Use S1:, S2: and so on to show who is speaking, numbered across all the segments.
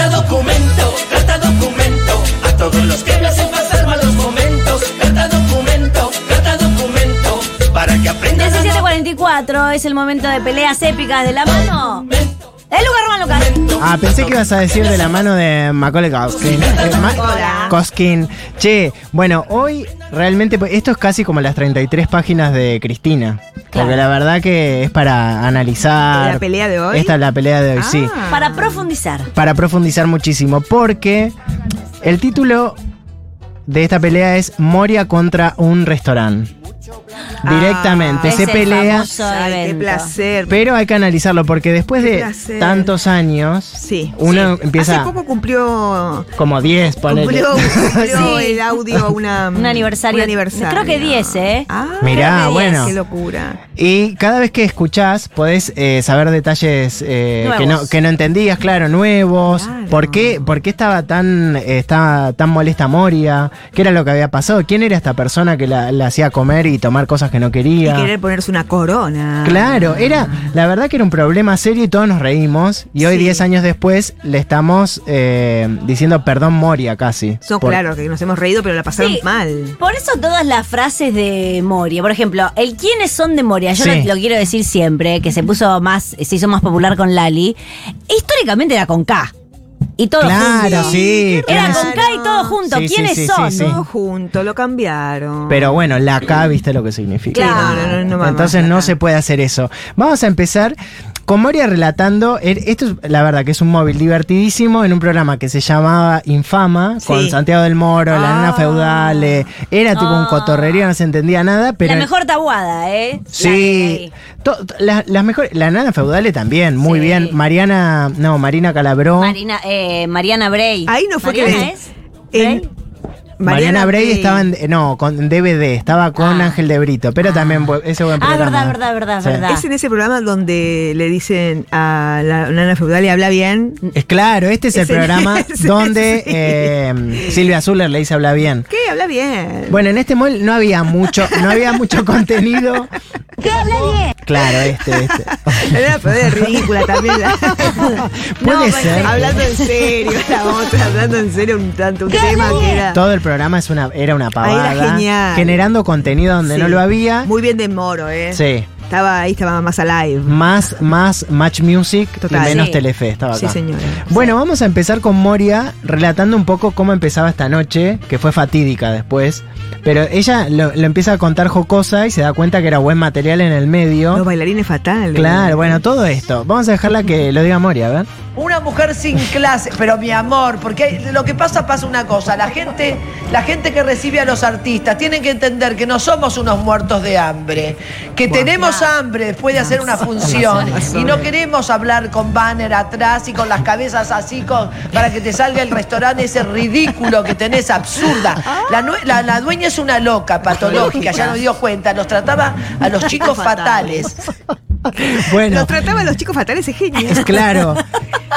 S1: Carta documento, carta documento, a todos los que me hacen pasar malos momentos. Carta documento, carta documento, para que aprendan a
S2: 17.44 es el momento de peleas épicas de la mano. El lugar Román Lucas.
S3: Ah, pensé que ibas a decir de la mano de Macaulay Ma-
S2: Hola.
S3: Culkin. Che, bueno, hoy realmente pues, esto es casi como las 33 páginas de Cristina.
S2: Claro.
S3: Porque la verdad que es para analizar.
S4: ¿La pelea de hoy?
S3: Esta es la pelea de hoy, sí.
S4: Ah.
S2: Para profundizar.
S3: Para profundizar muchísimo. Porque el título de esta pelea es Moria contra un restaurante. Directamente,
S2: Es
S3: se
S2: el
S3: pelea.
S4: Ay, qué placer.
S3: Pero hay que analizarlo porque después
S4: Qué
S3: de
S4: placer.
S3: tantos años,
S4: Sí.
S3: uno empieza
S4: Hace poco cumplió.
S3: como 10, ponele.
S4: Cumplió, cumplió
S2: Sí.
S4: el audio una,
S2: Un aniversario.
S4: un aniversario.
S2: Creo que 10, ¿eh?
S4: Ah,
S3: Mirá, bueno.
S4: Qué locura.
S3: Y cada vez que escuchás podés eh, saber detalles eh, que, no, que no entendías, claro, nuevos.
S4: Claro.
S3: ¿Por, qué, por qué estaba tan, eh, estaba tan molesta Moria? ¿Qué era lo que había pasado? ¿Quién era esta persona que la, la hacía comer y tomar cosas que no
S4: Y
S3: quería?
S4: querer ponerse una corona.
S3: Claro, era, la verdad que era un problema serio y todos nos reímos. Y hoy,
S4: Sí.
S3: 10 años después, le estamos eh, diciendo perdón Moria casi.
S4: Son
S3: Por-
S4: claro que nos hemos reído, pero la pasaron
S2: Sí.
S4: mal.
S2: Por eso todas las frases de Moria, por ejemplo, el quiénes son de Moria, yo
S3: Sí.
S2: lo, lo quiero decir siempre, que se puso más, se hizo más popular con Lali, históricamente era con K. Y todo
S3: Claro, sí.
S2: Era con K y todo junto.
S3: Sí, sí,
S2: ¿Quiénes
S3: sí,
S2: son?
S3: sí, sí.
S4: Todo junto, lo cambiaron.
S3: Pero bueno, la K, viste lo que significa.
S2: Claro.
S4: No, no, no,
S3: Entonces no se puede hacer eso. Vamos a empezar con Moria relatando. er- Esto es la verdad que es un móvil divertidísimo en un programa que se llamaba Infama, con. Santiago del Moro, la
S4: Ah.
S3: nena feudal. eh, Era tipo un
S2: Ah.
S3: cotorrerío, no se entendía nada, pero.
S2: la mejor tabuada, ¿eh?
S3: Sí,
S2: La
S3: la- las mejores, la nana feudale también, muy
S2: Sí.
S3: bien. Mariana, no, Marina Calabró.
S2: Marina, eh, Mariana Bray.
S4: Ahí no fue que
S2: ¿Mariana
S4: le-
S2: es?
S4: En-
S3: Mariana Bray estaba en, no, con DVD, estaba con
S2: Ah.
S3: Ángel de Brito, pero también bu- ese buen
S2: Ah,
S3: programa.
S2: verdad, verdad, verdad,
S3: Sí.
S2: verdad.
S4: Es en ese programa donde le dicen a la nana feudal y habla bien.
S3: Es claro, este es el programa
S4: ese-
S3: donde
S4: sí.
S3: eh, Silvia Zuller le dice habla bien.
S4: ¿Qué? Habla bien.
S3: Bueno, en este mall no había mucho, no había mucho contenido.
S2: ¿Qué habla bien?
S3: Claro, este, este.
S4: Feudal es ridícula también.
S3: Puede
S2: pues,
S3: ser.
S4: hablando en serio, la otra, hablando en serio un tanto, un tema que era
S3: Todo el programa es una, era una pavada.
S4: era genial.
S3: Generando contenido donde
S4: Sí.
S3: no lo había.
S4: muy bien de Moro, ¿eh?
S3: Sí.
S4: Estaba ahí, estaba más alive.
S3: Más, más Match Music
S4: Total.
S3: y menos
S2: Sí.
S3: Telefe estaba acá.
S4: Sí, señora.
S3: Bueno, vamos a empezar con Moria relatando un poco cómo empezaba esta noche, que fue fatídica después. Pero ella lo, lo empieza a contar jocosa y se da cuenta que era buen material en el medio.
S4: Los bailarines fatales.
S3: Claro, bueno, todo esto. Vamos a dejarla que lo diga Moria, a ver.
S5: Una mujer sin clase, pero mi amor, porque lo que pasa pasa una cosa, la gente, la gente que recibe a los artistas tienen que entender que no somos unos muertos de hambre, que tenemos hambre después de hacer una función. Y no queremos hablar con banner atrás y con las cabezas así con- para que te salga el restaurante ese ridículo que tenés absurda. La, la- la dueña es una loca, patológica, ya nos dio cuenta, nos trataba a los chicos fatales.
S3: Bueno,
S4: Los trataba a los chicos fatales, es genial.
S3: claro.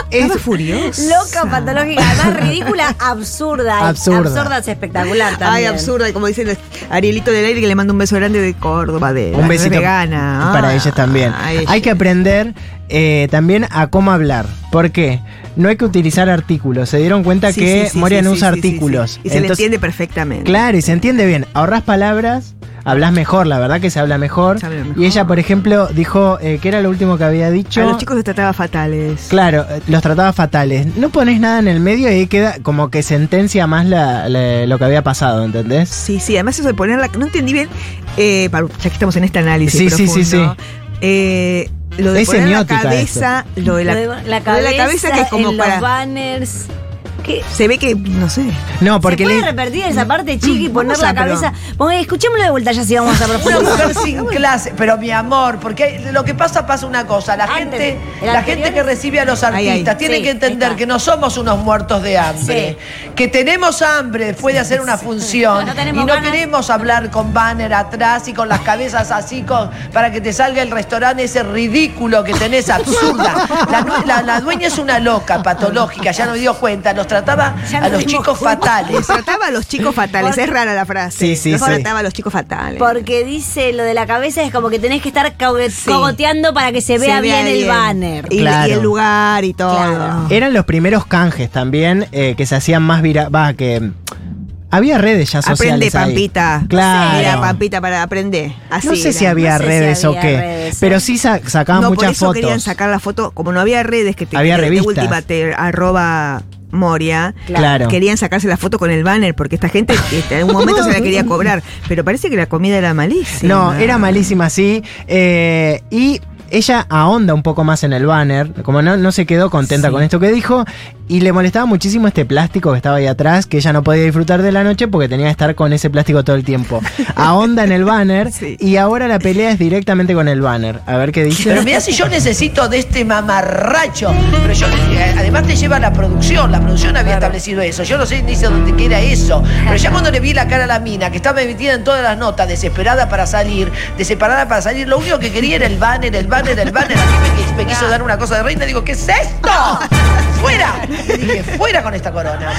S3: Es,
S4: furioso.
S2: Loca, patológica, además ridícula, absurda.
S3: Absurda.
S2: Absurda es espectacular también.
S4: Ay, absurda. Y como dicen Arielito del aire, que le mando un beso grande de Córdoba, de
S3: un besito
S4: vegana.
S3: para
S4: Ah,
S3: ellas también.
S4: ay,
S3: Hay que aprender eh, también a cómo hablar. ¿Por qué? No hay que utilizar artículos. Se dieron cuenta
S4: sí,
S3: que
S4: sí, sí,
S3: Moria no usa artículos.
S4: Y se le entiende perfectamente.
S3: Claro, y se entiende bien. Ahorras palabras, hablas mejor, la verdad que se habla mejor.
S4: Se habla mejor.
S3: Y ella, por ejemplo, dijo, eh, ¿qué era lo último que había dicho?
S4: A los chicos los trataba fatales.
S3: Claro, eh, los trataba fatales. No pones nada en el medio y ahí queda como que sentencia más la- la- lo que había pasado, ¿entendés?
S4: Sí, sí, además eso de ponerla, no entendí bien, eh, para- ya que estamos en este análisis.
S3: Sí, sí, sí,
S4: profundo, eh, lo de
S3: Es
S4: poner la cabeza, lo de la,
S2: Lo de la
S4: lo de la cabeza que es como
S2: en
S4: para.
S2: los banners.
S4: Se ve que, no sé.
S3: No, porque
S2: ¿Se puede
S3: le-
S2: repetir esa parte, chiqui, y poner la
S4: pero-
S2: cabeza? Ponga, escuchémoslo de vuelta ya si vamos a
S5: Una
S2: profundizar.
S5: mujer sin clase, pero mi amor, porque lo que pasa pasa una cosa, la
S2: Antes,
S5: gente, la
S2: anterior
S5: gente que recibe a los artistas
S4: ahí.
S5: tiene
S2: Sí,
S5: que entender que no somos unos muertos de hambre, que tenemos hambre después de hacer una función
S2: No tenemos
S5: y no
S2: ganas.
S5: queremos hablar con banner atrás y con las cabezas así con, para que te salga el restaurante ese ridículo que tenés absurda. La, nue- la- la dueña es una loca, patológica, ya nos dio cuenta, nos trataba a los chicos fatales.
S4: Trataba a los chicos fatales, es rara la frase.
S3: Sí, sí,
S4: Los
S3: sí.
S4: trataba a los chicos fatales.
S2: Porque dice lo de la cabeza es como que tenés que estar
S4: Sí.
S2: cogoteando para que se vea
S4: Se
S2: bien, el banner.
S4: Y,
S3: Claro.
S4: y el lugar y todo.
S2: Claro.
S3: Eran los primeros canjes también eh, que se hacían más vira Va, que. Había redes ya
S4: Aprende,
S3: sociales. ahí.
S4: Pampita.
S3: Claro.
S4: Mira, Pampita, para aprender. Así
S3: no sé
S4: era.
S3: si había
S2: No sé si
S3: redes
S2: había
S3: o qué.
S2: redes,
S3: pero
S2: sí.
S3: sí sa- sacaban
S4: no, por
S3: muchas
S4: eso
S3: fotos.
S4: querían sacar la foto. Como no había redes que te
S3: Había revistas.
S4: última te arroba Moria.
S3: Claro.
S4: Querían sacarse la foto con el banner porque esta gente este, en un momento se la quería cobrar. Pero parece que la comida era malísima.
S3: No, era malísima, sí. Eh, y ella ahonda un poco más en el banner, como no, no se quedó contenta
S4: Sí.
S3: con esto que dijo, y le molestaba muchísimo este plástico que estaba ahí atrás, que ella no podía disfrutar de la noche porque tenía que estar con ese plástico todo el tiempo. Ahonda en el banner,
S4: Sí.
S3: y ahora la pelea es directamente con el banner. A ver qué dice.
S5: Pero mirá si yo necesito de este mamarracho. Pero yo, eh, además te lleva la producción. La producción había establecido eso. Yo no sé ni sé dónde que era eso. Pero ya cuando le vi la cara a la mina, que estaba metida en todas las notas, desesperada para salir, desesperada para salir, lo único que quería era el banner, el banner, el banner. A mí me, me quiso dar una cosa de reina. Digo, ¿qué es esto? ¡Fuera! Le dije, fuera con esta corona.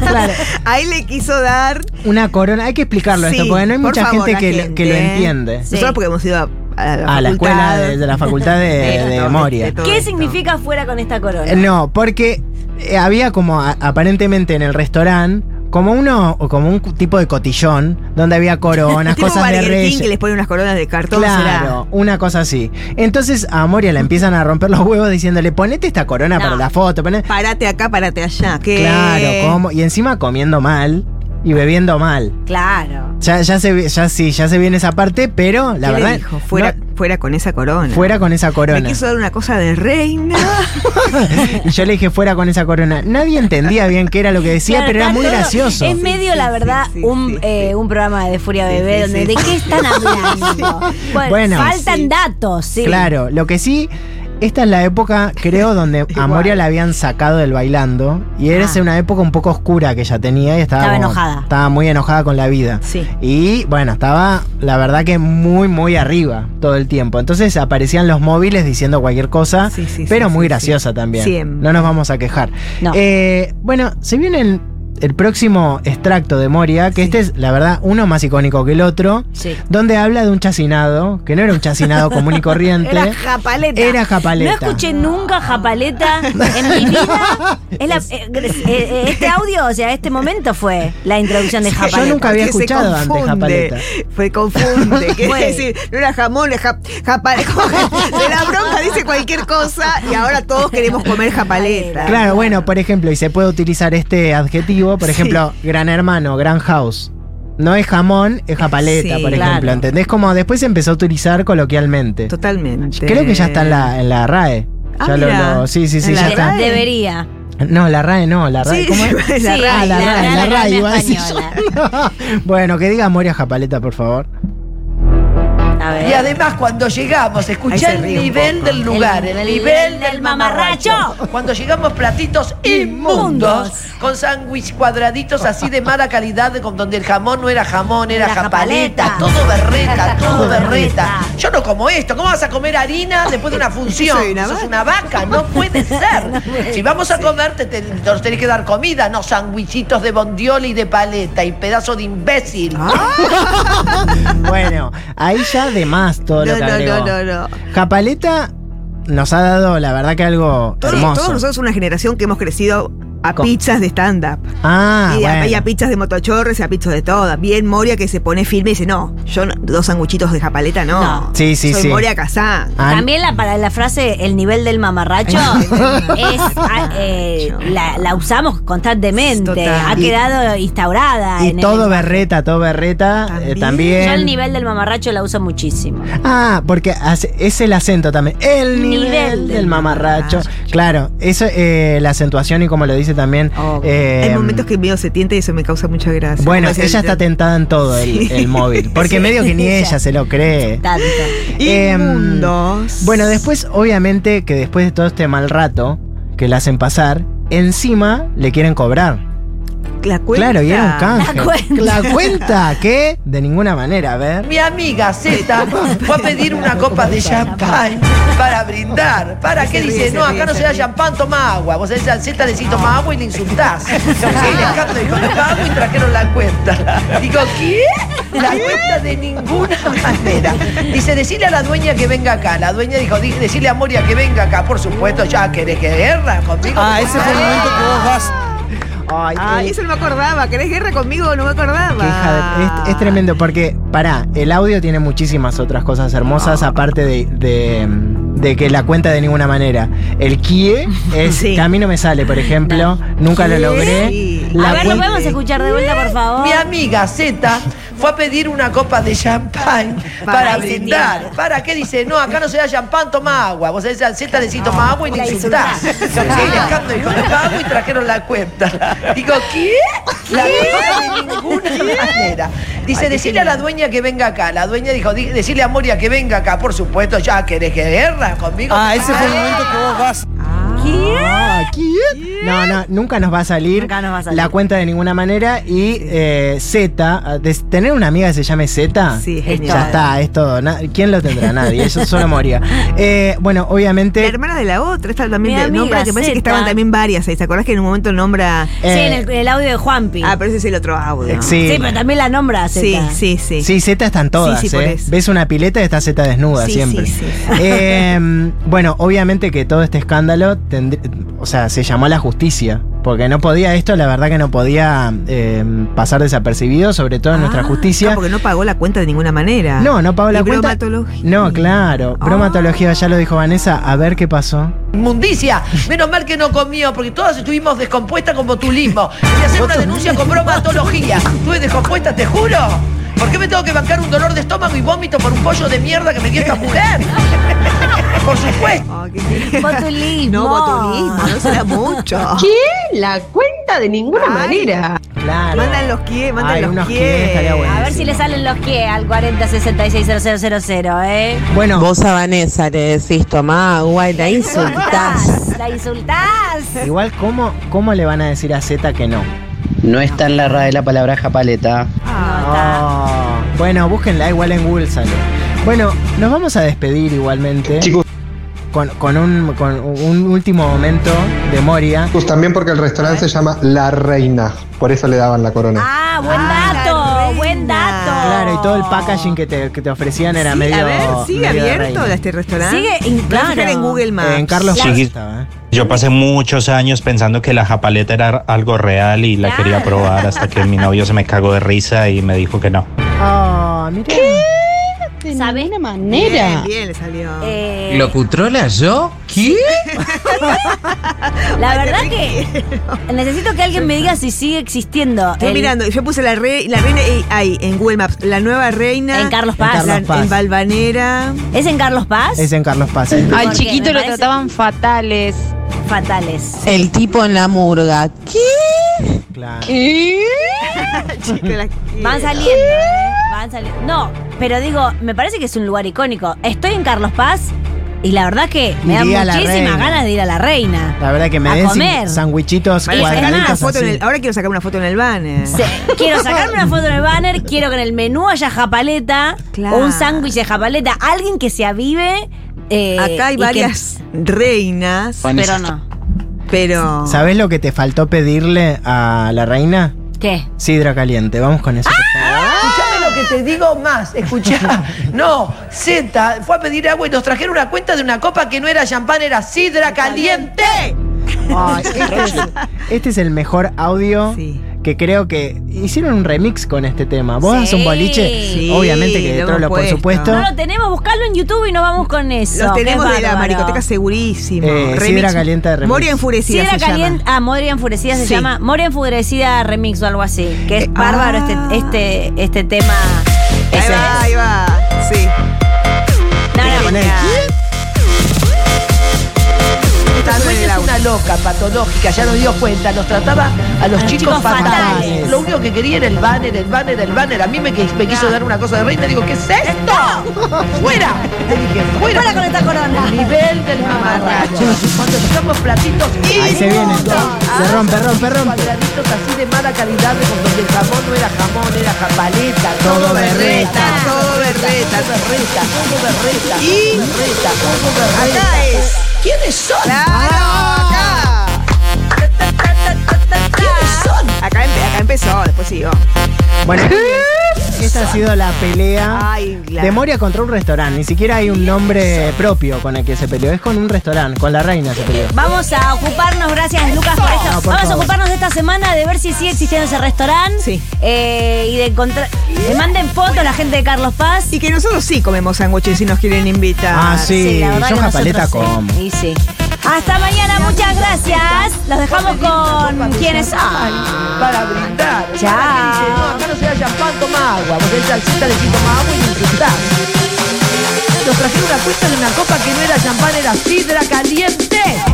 S3: Claro,
S4: Ahí le quiso dar.
S3: una corona, hay que explicarlo
S4: Sí,
S3: esto, porque no hay
S4: por
S3: mucha
S4: favor,
S3: gente, que, lo-
S4: gente,
S3: que lo entiende.
S4: Nosotros porque hemos ido a, a la,
S3: A la escuela de, de la facultad de,
S4: De-
S3: de
S4: de-
S3: Moria.
S4: de todo
S2: ¿Qué
S4: esto.
S2: significa fuera con esta corona?
S3: Eh, No, porque eh, había como a- aparentemente en el restaurante como uno o como un tipo de cotillón donde había coronas,
S4: tipo
S3: cosas de reyes.
S4: que les pone unas coronas de cartón.
S3: Claro, una cosa así. Entonces a Moria la empiezan a romper los huevos diciéndole, ponete esta corona
S2: No.
S3: para la foto. poné-".
S4: será. Parate acá, parate allá. ¿Qué?
S3: Claro, ¿cómo? Y encima comiendo mal y bebiendo mal.
S2: Claro.
S3: Ya, ya se ve- ya sí, ya se viene esa parte, pero la
S4: ¿Qué le
S3: verdad.
S4: dijo? Fuera,
S3: no-
S4: fuera con esa corona.
S3: fuera con esa
S4: Me
S3: corona.
S4: quiso dar una cosa de reina.
S3: y yo le dije fuera con esa corona. Nadie entendía bien qué era lo que decía,
S2: Claro,
S3: pero era muy gracioso.
S2: Es medio,
S4: sí,
S2: la verdad,
S4: sí,
S2: un,
S4: sí,
S2: eh, un programa de Furia
S4: Sí,
S2: Bebé
S4: sí,
S2: donde
S4: sí.
S2: de qué están hablando. Bueno,
S3: Bueno.
S2: faltan
S4: Sí.
S2: datos, sí.
S3: Claro, lo que sí, esta es la época, creo, donde a. Moria la habían sacado del bailando. Y era
S2: Ah.
S3: una época un poco oscura que ella tenía y estaba,
S2: Estaba
S3: como-
S2: enojada.
S3: Estaba muy enojada con la vida.
S4: Sí.
S3: Y bueno, estaba, la verdad que muy, muy arriba todo el tiempo. Entonces aparecían los móviles diciendo cualquier cosa,
S4: Sí, sí,
S3: pero
S4: sí,
S3: muy graciosa también. No nos vamos a quejar.
S2: No.
S3: Eh, bueno, se viene el, el próximo extracto de Moria, que
S4: Sí.
S3: este es, la verdad, uno más icónico que el otro,
S2: Sí.
S3: donde habla de un chacinado, que no era un chacinado común y corriente.
S2: Era japaleta.
S3: Era japaleta.
S2: No escuché nunca japaleta en mi vida. Es la- eh, eh, eh, este audio, o sea, este momento fue la introducción de japaleta.
S3: nunca había escuchado antes japaleta.
S4: Fue confunde. Quiere decir, no era jamón, es jap- japaleta. De la bronca dice cualquier cosa y ahora todos queremos comer japaleta.
S3: Claro, bueno, por ejemplo, y se puede utilizar este adjetivo, por
S4: Sí.
S3: ejemplo, gran hermano, gran house. No es jamón, es japaleta,
S4: Sí,
S3: por
S2: claro.
S3: ejemplo. ¿Entendés? Como después se empezó a utilizar coloquialmente.
S4: Totalmente.
S3: Creo que ya está en la, en la RAE.
S4: Ah,
S3: Ya lo-
S4: mira.
S3: lo- sí, sí, sí,
S4: ¿En
S3: ya
S4: la
S3: está.
S4: RAE?
S2: Debería.
S3: No, la RAE no, la RAE.
S4: Sí,
S3: ¿Cómo es?
S4: la RAE.
S3: Ah, la
S2: la
S3: RAE, la RAE,
S2: Academia
S3: iba a decir yo.
S2: Española.
S3: Bueno, que diga Moria Japaleta, por favor.
S2: A ver.
S5: Y además cuando llegamos, escuchá
S4: se
S5: el nivel del lugar,
S2: El
S5: el,
S2: nivel del
S5: del
S2: mamarracho.
S5: mamarracho. Cuando llegamos platitos inmundos, con sándwich cuadraditos así de mala calidad, con- donde el jamón no era jamón, era
S2: Era
S5: japaleta,
S2: japaleta.
S5: todo berreta, todo berreta. Yo no como esto, ¿cómo vas a comer harina después de una función?
S4: Soy una
S5: Sos una vaca, no puede ser. Si vamos a comer, te, te- nos tenés que dar comida, no sándwichitos de bondiola y de paleta y pedazo de imbécil.
S3: Bueno, ahí ya de más todo lo
S4: No,
S3: que
S4: no,
S3: agregó.
S4: no, no, no.
S3: Japaleta nos ha dado, la verdad, que algo
S4: Todos,
S3: hermoso.
S4: todos nosotros una generación que hemos crecido a
S3: Con-
S4: pizzas de stand-up.
S3: Ah,
S4: y, a,
S3: bueno.
S4: y a pizzas de motochorres y a pizzas de todas. Bien Moria que se pone firme y dice, no, yo no- dos sanguchitos de japaleta no.
S2: No.
S3: Sí, sí,
S4: Soy
S3: sí.
S4: Moria Casá.
S3: Ah,
S2: También la, para la frase el nivel del mamarracho es ah, eh, la, la usamos constantemente.
S4: Total.
S2: Ha
S3: Y-
S2: quedado instaurada.
S3: Y
S2: en el
S3: todo berreta, todo berreta eh,
S4: También.
S3: también.
S2: Yo el nivel del mamarracho la uso muchísimo.
S3: Ah, porque hace- es el acento también. El nivel,
S2: Nivel
S3: del
S2: del
S3: mamarracho.
S4: mamarracho.
S3: Claro, eso, eh, la acentuación y como lo dice también.
S2: Obvio.
S3: eh,
S4: Hay momentos que medio se tienta y eso me causa mucha gracia.
S3: Bueno, ella
S4: el-
S3: está tentada en todo el,
S4: Sí.
S3: el móvil. Porque
S2: Sí.
S3: medio que ni
S2: Ella.
S3: se lo cree.
S2: Tanto.
S4: Inmundos.
S3: Bueno, después, obviamente, que después de todo este mal rato que le hacen pasar, encima le quieren cobrar.
S4: La cuenta.
S3: Claro, y era un canje.
S2: La cuenta.
S3: La cuenta, ¿qué? De ninguna manera, a ver.
S5: Mi amiga Z fue a pedir una copa de champán para brindar. ¿Para qué dice? No, acá no
S4: se
S5: da champán, toma agua. Vos decís al Z le decís toma agua y le insultás. Dijo toma agua y trajeron la cuenta. Digo, ¿qué? La cuenta de ninguna manera. Dice, decirle a la dueña que venga acá. La dueña dijo, "Di- decirle a Moria que venga acá. Por supuesto, ya querés que guerra conmigo.
S6: Ah, ese fue el momento que vos vas.
S3: Ay,
S4: Ay,
S3: eh,
S4: eso no me acordaba. ¿Querés guerra conmigo? No me acordaba.
S3: de- es, es tremendo porque, pará, el audio tiene muchísimas otras cosas hermosas aparte de, de, de que la cuenta de ninguna manera. El kie es
S4: Sí.
S3: que a mí no me sale, por ejemplo, nunca lo logré.
S4: Sí.
S3: La
S2: a ver, ¿lo podemos escuchar de vuelta, por favor?
S5: Mi amiga Z fue a pedir una copa de champán para,
S4: Para
S5: brindar. ¿Para qué dice? No, acá no se da champán, toma agua. Vos decís al Z decís toma agua y le
S2: la
S5: insultás. Alejandro dijo toma agua y trajeron la cuenta. Digo, ¿qué? La de ninguna manera. Dice, decirle a la dueña que venga acá. La dueña dijo, "Di- decirle a Moria que venga acá. Por supuesto, ya querés que guerra conmigo.
S6: Ah, ese fue el momento que vos vas.
S3: Ah, ¿quién? No, no, nunca nos va a salir
S2: Nunca nos va a salir.
S3: la cuenta de ninguna manera. Y eh, Z, de- tener una amiga que se llame Z,
S4: Sí,
S3: ya está, es todo. Na- ¿Quién lo tendrá? Nadie, eso solo moría. Eh, bueno,
S4: La
S3: obviamente.
S4: hermana de la otra, esta también
S2: Mi
S4: de- nombra, que parece que estaban también varias ahí. ¿Te acordás que en un momento nombra.
S2: Sí,
S3: eh,
S2: en el, el audio de Juanpi.
S4: Ah, pero ese es el otro audio.
S3: Eh, sí.
S2: Sí, pero también la nombra
S4: sí,
S2: Zeta.
S4: sí, sí.
S3: Sí, Z están todas,
S4: Sí, sí, por
S3: ¿eh?
S4: eso.
S3: Ves una pileta y está Z desnuda
S4: Sí,
S3: siempre.
S4: sí, sí.
S3: Eh, bueno, obviamente que todo este escándalo, o sea, se llamó a la justicia. Porque no podía esto, la verdad que no podía eh, pasar desapercibido, sobre todo en nuestra
S4: Ah,
S3: justicia.
S4: ah, porque no pagó la cuenta de ninguna manera.
S3: No, no pagó la
S4: Y
S3: cuenta.
S4: bromatología.
S3: No, claro.
S4: Ah.
S3: Bromatología, ya lo dijo Vanessa. A ver qué pasó.
S5: Inmundicia. Menos mal que no comió, porque todas estuvimos descompuestas como tulismo. Y hacer una denuncia con bromatología. Estuve descompuesta, te juro. ¿Por qué me tengo que bancar un dolor de estómago y vómito por un pollo de mierda que me dio esta mujer? Por supuesto.
S4: Oh, qué-
S2: Botulismo.
S4: No, botulismo, no será mucho.
S7: ¿Qué? La cuenta de ninguna
S4: Ay.
S7: manera.
S3: Claro.
S4: Mandan los kie, mandan
S3: Ay,
S4: los
S3: unos.
S2: A ver si le salen los que al 40 66 000, ¿eh?
S3: Bueno,
S8: Vos a Vanessa le decís tomá agua y la insultás.
S2: La insultás.
S3: igual, ¿cómo, ¿cómo le van a decir a Z que no?
S9: No está en la RAE la palabra japaleta.
S2: No, está.
S3: Oh, bueno, búsquenla igual en Google sale. Bueno, nos vamos a despedir igualmente.
S9: Chicos.
S3: Con, con un, con un último momento de Moria.
S10: Pues también porque el restaurante se llama La Reina, por eso le daban la corona.
S2: Ah, buen
S4: Ah,
S2: dato, buen dato.
S3: Claro, y todo el packaging que te, que te ofrecían era
S4: Sí,
S3: medio.
S4: a ver, sigue abierto este restaurante.
S2: Sigue,
S4: a
S2: claro.
S4: en Google Maps.
S3: Eh, en Carlos
S11: Sí.
S3: estaba, ¿eh?
S11: Yo pasé muchos años pensando que la japaleta era algo real y la
S2: Claro.
S11: quería probar hasta que mi novio se me cagó de risa y me dijo que no.
S3: Ah, mira.
S7: De
S2: ¿Sabe?
S7: ninguna manera.
S4: bien le salió.
S2: Eh,
S6: ¿Locutrola yo? ¿Qué?
S2: la verdad que necesito que alguien me diga si sigue existiendo.
S4: Estoy
S2: el-
S4: mirando, yo puse la, re- la reina eh, ahí, en Google Maps. La nueva reina.
S2: En Carlos Paz.
S3: En Carlos
S4: la-
S3: Paz.
S4: en Valvanera.
S2: ¿Es en Carlos Paz?
S3: Es en Carlos Paz.
S2: Al Porque
S12: chiquito
S2: me
S12: lo
S2: parece-
S12: trataban fatales.
S2: Fatales.
S8: El tipo en la murga. ¿Qué?
S3: Claro.
S2: Van saliendo, ¿eh? Van saliendo. No, pero digo, me parece que es un lugar icónico. Estoy en Carlos Paz y la verdad que me
S3: Iría a
S2: dan
S3: la
S2: muchísimas ganas de ir a la reina.
S3: La verdad que me
S2: A comer.
S3: sandwichitos cuadraditos
S4: ahora quiero sacar una foto en el banner.
S2: Quiero sacarme una foto en el banner, quiero que en el menú haya japaleta
S4: Claro.
S2: o un sándwich de japaleta. Alguien que se avive. eh,
S4: Acá hay
S2: que-
S4: varias reinas,
S2: pero no.
S4: pero.
S3: ¿Sabes lo que te faltó pedirle a la reina?
S2: ¿Qué?
S3: Sidra caliente. Vamos con eso. por
S5: te digo más. Escuchá. No, Z fue a pedir agua y nos trajeron una cuenta de una copa que no era champán, era sidra caliente.
S3: Ay, este, es, este es el mejor audio
S4: Sí.
S3: Que creo que hicieron un remix con este tema. Vos
S2: Sí.
S3: das un boliche,
S4: Sí,
S3: obviamente que
S4: lo
S3: de Trollo, por
S4: puesto.
S3: supuesto.
S2: No lo tenemos, buscarlo en YouTube y nos vamos con eso.
S4: Los
S2: Qué
S4: tenemos de la maricoteca segurísimo.
S3: Eh, Sidra Caliente de remix.
S4: Moria enfurecida
S2: Sidra
S4: se
S2: caliente,
S4: llama.
S2: ah, Moria enfurecida se
S4: Sí.
S2: llama. Moria enfurecida remix o algo así. Que es
S4: Eh,
S2: bárbaro
S4: ah.
S2: este, este, este tema.
S4: Ahí
S2: Ese
S4: va,
S2: es.
S4: ahí va. Sí.
S2: No, no,
S5: Dueña es una loca patológica, ya nos dio cuenta, nos trataba a los chicos,
S2: chicos
S5: fatales.
S2: fatales.
S5: Lo único que quería era el banner, el banner, el banner. A mí me, qui- me quiso dar una cosa de reina, digo, ¿qué es esto? ¡Fuera! Le dije, ¡fuera!
S2: Fuera con esta corona.
S5: El nivel del mamarracho. Cuando tocamos platitos
S3: Ahí se viene. Se rompe, rompe, rompe.
S5: Cuadraditos así de mala calidad, donde el jamón no era jamón, era japaleta.
S3: Todo berreta.
S4: Todo berreta.
S5: Todo berreta, todo berreta.
S4: Y-
S5: todo berreta, todo berreta.
S4: Acá es.
S5: ¿Quiénes son?
S4: Claro, acá.
S5: ¿Quiénes son?
S4: Acá, empe- acá empezó, después siguió.
S3: Bueno, esta ha sido la pelea
S4: Ay, la-
S3: de Moria contra un restaurante. Ni siquiera hay un nombre propio con el que se peleó. Es con un restaurante, con la reina se peleó.
S2: Vamos a ocuparnos, gracias esto.
S3: No, por
S2: Vamos a ocuparnos de esta semana de ver si sigue existiendo ese restaurante.
S4: Sí.
S2: Eh, y de encontrar. Que manden fotos la gente de Carlos Paz.
S4: Y que nosotros sí comemos sándwiches si nos quieren invitar.
S3: Ah, sí,
S2: la verdad
S3: yo
S2: que nosotros sí.
S3: como.
S2: Y sí. Hasta mañana, muchas gracias. Los dejamos con quienes son.
S5: Para brindar.
S2: Chao.
S5: No, acá no se da champán, toma agua. Vos el salsita le toma agua y lo disfrutás. Nos trajeron una cuenta de una copa que no era champán, era sidra caliente.